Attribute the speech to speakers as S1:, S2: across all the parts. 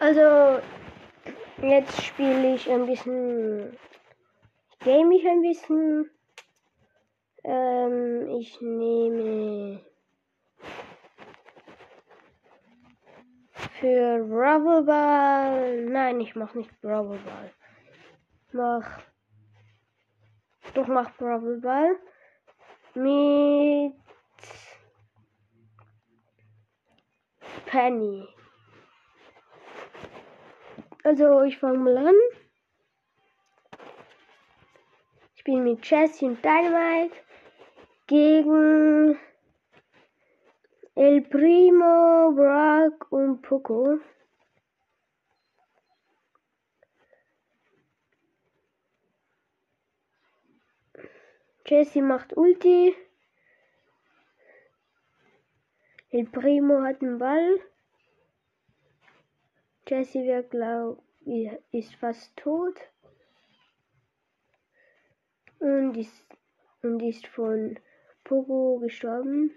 S1: Also, jetzt spiele ich ein bisschen. Game ich ein bisschen. Ähm, ich nehme. Für Ball. Nein, ich mach nicht Ball. Mach. Doch mach Ball. Mit. Penny. Also ich fange mal an. Ich bin mit Jesse und Dynamite gegen El Primo, Brock und Poco. Jesse macht Ulti. El Primo hat den Ball. Jesse wird glaub, ist fast tot. Und ist, und ist von Pogo gestorben.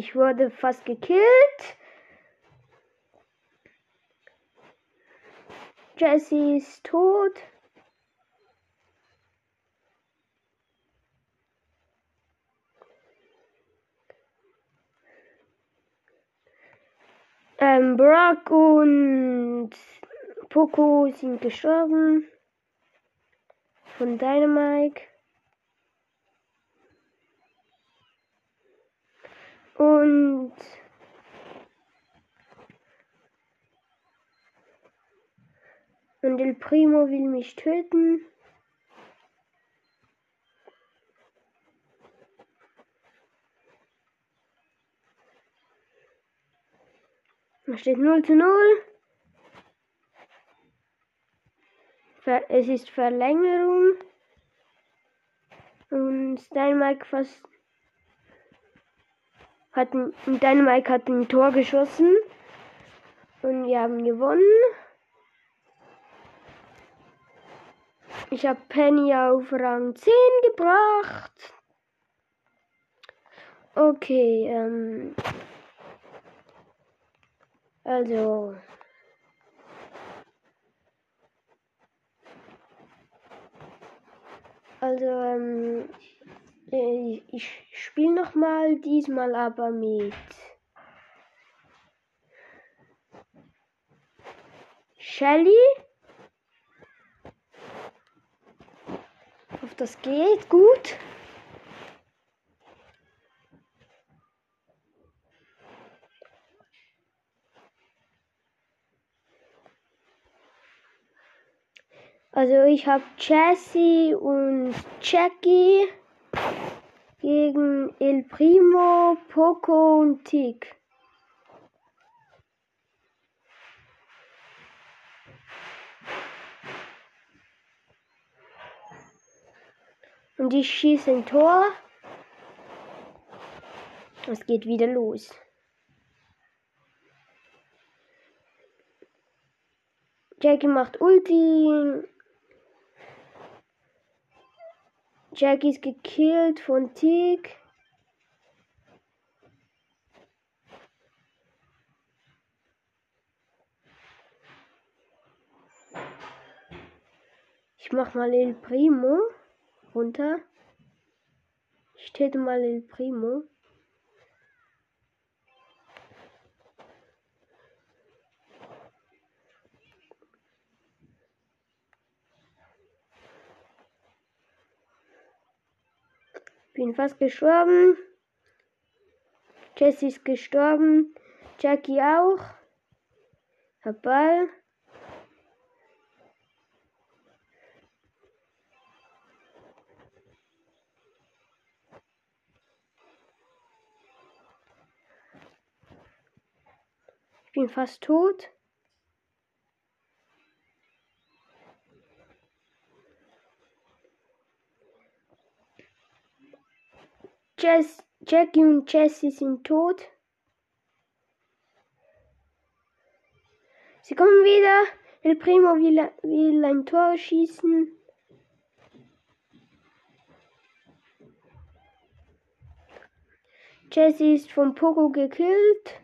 S1: Ich wurde fast gekillt. Jesse ist tot. Ähm, Brock und Poco sind gestorben. Von Dynamite. Und und El Primo will mich töten. Da steht 0 zu 0. Es ist Verlängerung. Und Steinmark fast hat Dynamite hat ein Tor geschossen. Und wir haben gewonnen. Ich habe Penny auf Rang 10 gebracht. Okay, ähm. Also. Also, ähm. Äh, ich spiele noch mal, diesmal aber mit Shelly. Ob das geht gut. Also ich habe Jessie und Jackie gegen El Primo, Poco und Tick. Und ich schieße ein Tor. Es geht wieder los. Jackie macht Ulti. Jackie ist gekillt von Tick. Ich mach mal El Primo runter. Ich täte mal El Primo. Bin fast gestorben. Jesse ist gestorben. Jackie auch. Hab Ball. Ich bin fast tot. Jess, Jackie und Jessie sind tot. Sie kommen wieder. El Primo will, will ein Tor schießen. Jessie ist vom Pogo gekillt.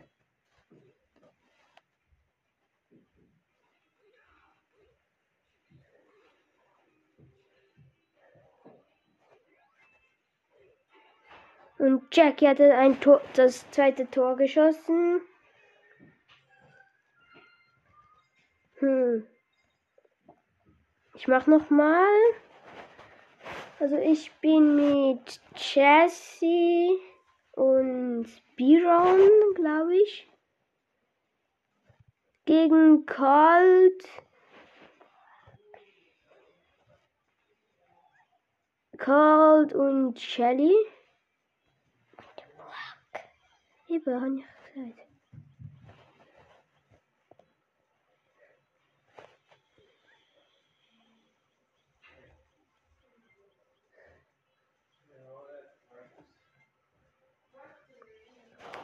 S1: Und Jackie hatte ein Tor, das zweite Tor geschossen. Hm. Ich mach noch mal. Also ich bin mit Jesse und Biron, glaube ich, gegen Colt, Colt und Shelly. Eben, habe ich gesagt.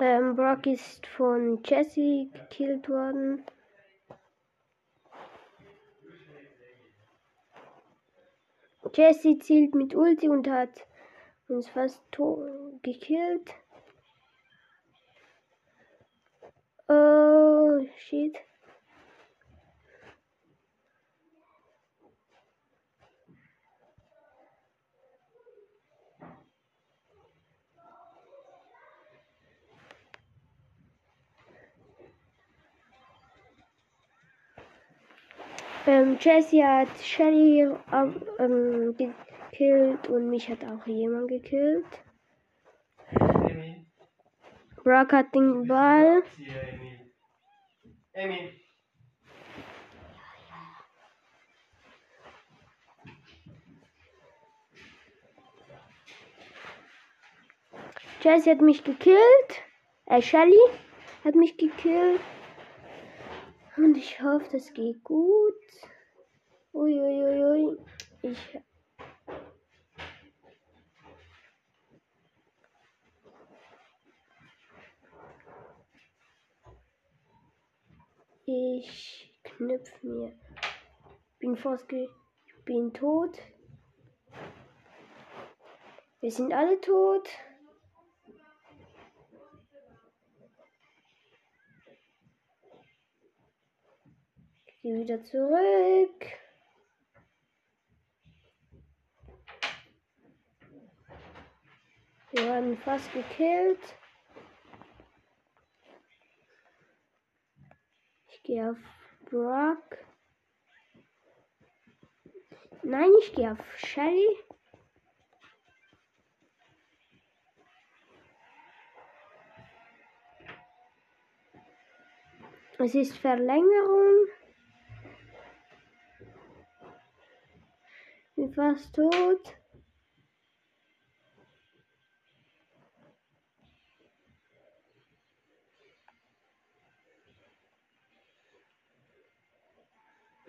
S1: Ähm, Brock ist von Jesse gekillt worden. Jesse zielt mit Ulti und hat uns fast gekillt. Shit. Ähm, Jesse hat Shelly ähm, gekillt und mich hat auch jemand gekillt. Brock hat den Ball. Emil. Jesse hat mich gekillt. Äh, Shelly hat mich gekillt. Und ich hoffe, das geht gut. Uiuiui. Ui, ui. Ich Ich knüpf mir. Bin ge bin tot. Wir sind alle tot. Ich gehe wieder zurück. Wir werden fast gekillt. Ich gehe auf Brock. Nein, ich gehe auf Shelly. Es ist Verlängerung. Ich bin fast tot.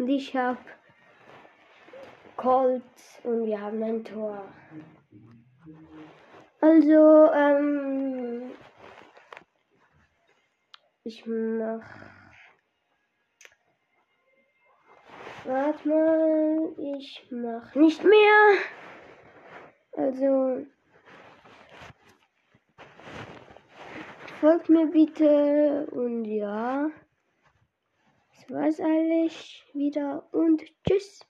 S1: Und ich habe Colt und wir haben ein Tor. Also, ähm, ich mach. Warte mal, ich mach nicht mehr. Also, folgt mir bitte und ja. War's eigentlich wieder und tschüss.